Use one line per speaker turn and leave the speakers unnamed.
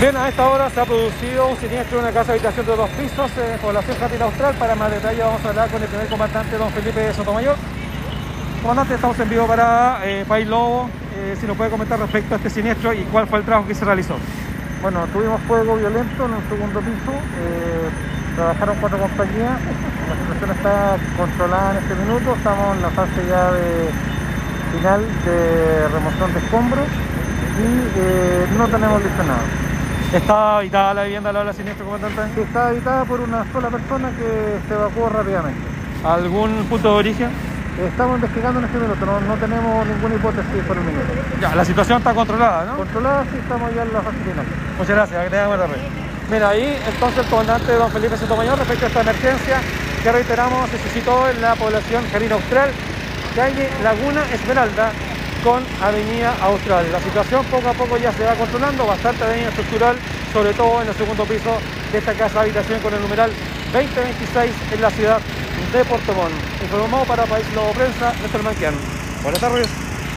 Bien, a esta hora se ha producido un siniestro en una casa de habitación de dos pisos en población Jardín Austral. Para más detalles vamos a hablar con el primer comandante, don Felipe Sotomayor. Comandante, estamos en vivo para eh, País Lobo. Eh, si nos puede comentar respecto a este siniestro y cuál fue el trabajo que se realizó.
Bueno, tuvimos fuego violento en un segundo piso. Eh, trabajaron cuatro compañías. La situación está controlada en este minuto. Estamos en la fase ya de final de remoción de escombros y eh, no tenemos lesionados.
¿Está habitada la vivienda a la hora del siniestro, comandante?
Está habitada por una sola persona que se evacuó rápidamente.
¿Algún punto de origen?
Estamos investigando en este minuto, no, no tenemos ninguna hipótesis por el minuto.
Ya, la situación está controlada, ¿no?
Controlada, sí, estamos ya en la fase final.
Muchas gracias, que tenga buena. Mira, ahí entonces el comandante don Felipe Sotomayor respecto a esta emergencia que reiteramos se suscitó en la población Jardín Austral, calle Laguna Esmeralda con Avenida Austral. La situación poco a poco ya se va controlando, bastante daño estructural, sobre todo en el segundo piso de esta casa habitación con el numeral 2026 en la ciudad de Puerto Montt. Para País Lobo Prensa, Néstor Manquian. Buenas tardes.